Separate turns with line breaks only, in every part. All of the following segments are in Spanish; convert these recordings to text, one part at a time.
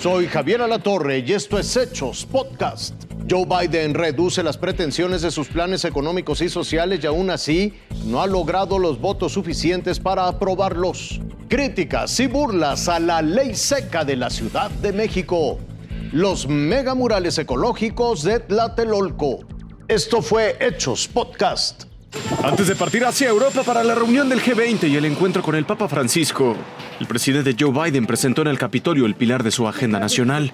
Soy Javier Alatorre y esto es Hechos Podcast. Joe Biden reduce las pretensiones de sus planes económicos y sociales y aún así no ha logrado los votos suficientes para aprobarlos. Críticas y burlas a la ley seca de la Ciudad de México. Los megamurales ecológicos de Tlatelolco. Esto fue Hechos Podcast.
Antes de partir hacia Europa para la reunión del G20 y el encuentro con el Papa Francisco, el presidente Joe Biden presentó en el Capitolio el pilar de su agenda nacional.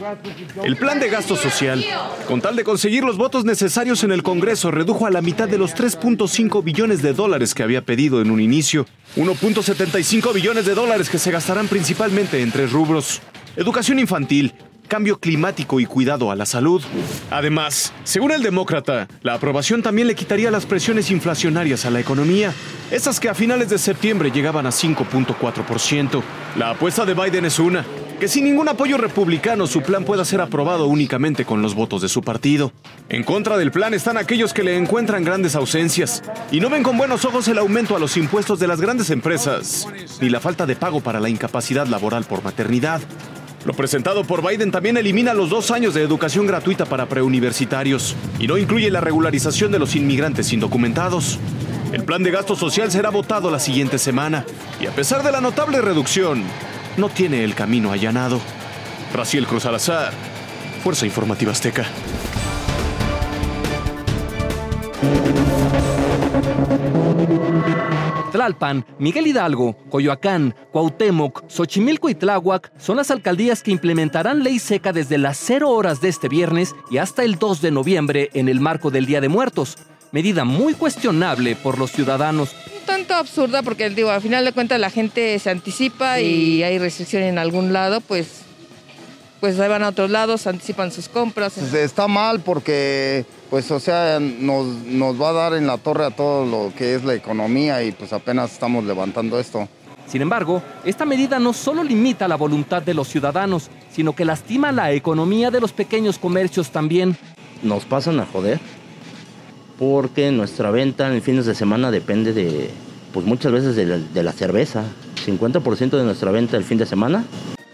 El plan de gasto social, con tal de conseguir los votos necesarios en el Congreso, redujo a la mitad de los 3.5 billones de dólares que había pedido en un inicio. 1.75 billones de dólares que se gastarán principalmente en tres rubros. Educación infantil, cambio climático y cuidado a la salud. Además, según el demócrata, la aprobación también le quitaría las presiones inflacionarias a la economía, esas que a finales de septiembre llegaban a 5.4%. La apuesta de Biden es una, que sin ningún apoyo republicano su plan pueda ser aprobado únicamente con los votos de su partido. En contra del plan están aquellos que le encuentran grandes ausencias y no ven con buenos ojos el aumento a los impuestos de las grandes empresas, ni la falta de pago para la incapacidad laboral por maternidad. Lo presentado por Biden también elimina los dos años de educación gratuita para preuniversitarios y no incluye la regularización de los inmigrantes indocumentados. El plan de gasto social será votado la siguiente semana y a pesar de la notable reducción, no tiene el camino allanado. Raciel Cruz Alazar, Fuerza Informativa Azteca.
Tlalpan, Miguel Hidalgo, Coyoacán, Cuauhtémoc, Xochimilco y Tláhuac son las alcaldías que implementarán ley seca desde las 0 horas de este viernes y hasta el 2 de noviembre en el marco del Día de Muertos. Medida muy cuestionable por los ciudadanos.
Un tanto absurda porque, digo, al final de cuentas la gente se anticipa y hay restricción en algún lado, pues pues ahí van a otros lados, anticipan sus compras.
Está mal porque, pues, o sea, nos, nos va a dar en la torre a todo lo que es la economía y pues apenas estamos levantando esto.
Sin embargo, esta medida no solo limita la voluntad de los ciudadanos, sino que lastima la economía de los pequeños comercios también.
Nos pasan a joder porque nuestra venta en fines de semana depende de, pues muchas veces de la, de la cerveza. 50% de nuestra venta el fin de semana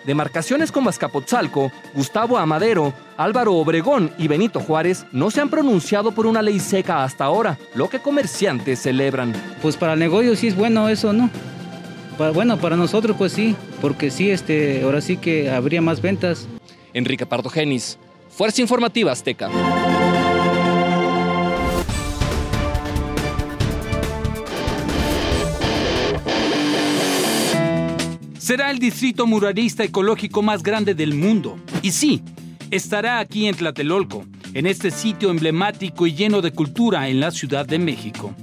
Demarcaciones como Azcapotzalco, Gustavo Amadero, Álvaro Obregón y Benito Juárez no se han pronunciado por una ley seca hasta ahora, lo que comerciantes celebran.
Pues para el negocio sí es bueno eso, ¿no? bueno, para nosotros pues sí, porque sí, este, ahora sí que habría más ventas.
Enrique Pardo Genis, Fuerza Informativa Azteca. Será el distrito muralista ecológico más grande del mundo. Y sí, estará aquí en Tlatelolco, en este sitio emblemático y lleno de cultura en la Ciudad de México.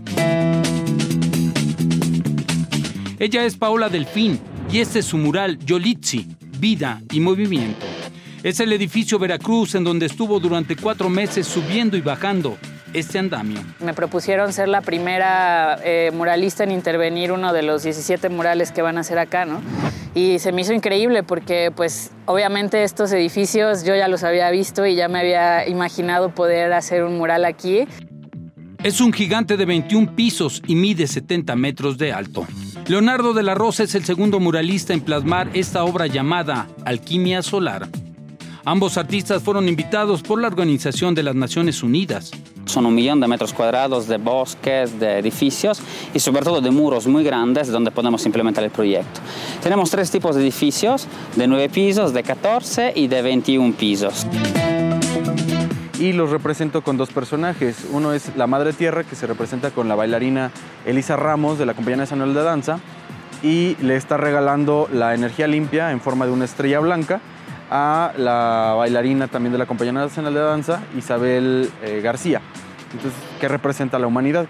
Ella es Paola Delfín y este es su mural Yolitzi, Vida y Movimiento. Es el edificio Veracruz en donde estuvo durante cuatro meses subiendo y bajando este andamio.
Me propusieron ser la primera eh, muralista en intervenir uno de los 17 murales que van a hacer acá, ¿no? Y se me hizo increíble porque, pues, obviamente estos edificios yo ya los había visto y ya me había imaginado poder hacer un mural aquí.
Es un gigante de 21 pisos y mide 70 metros de alto. Leonardo de la Rosa es el segundo muralista en plasmar esta obra llamada Alquimia Solar. Ambos artistas fueron invitados por la Organización de las Naciones Unidas.
Son un millón de metros cuadrados de bosques, de edificios y sobre todo de muros muy grandes donde podemos implementar el proyecto. Tenemos tres tipos de edificios, de 9 pisos, de 14 y de 21 pisos.
Y los represento con dos personajes. Uno es la Madre Tierra, que se representa con la bailarina Elisa Ramos de la Compañía Nacional de Danza y le está regalando la energía limpia en forma de una estrella blanca a la bailarina también de la Compañía Nacional de Danza, Isabel eh, García. Entonces, ¿qué representa la humanidad?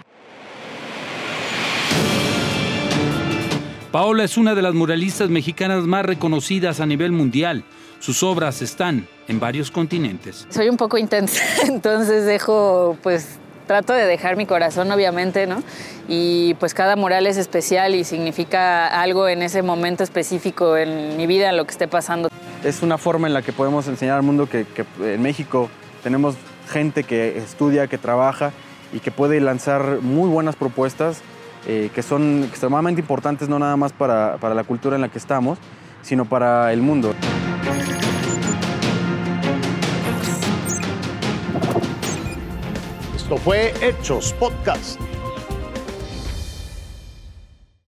Paola es una de las muralistas mexicanas más reconocidas a nivel mundial. Sus obras están en varios continentes.
Soy un poco intensa, entonces dejo, pues trato de dejar mi corazón, obviamente, ¿no? Y pues cada mural es especial y significa algo en ese momento específico en mi vida, en lo que esté pasando.
Es una forma en la que podemos enseñar al mundo que, en México tenemos gente que estudia, que trabaja y que puede lanzar muy buenas propuestas eh, que son extremadamente importantes no nada más para, para la cultura en la que estamos, sino para el mundo.
Esto fue Hechos Podcast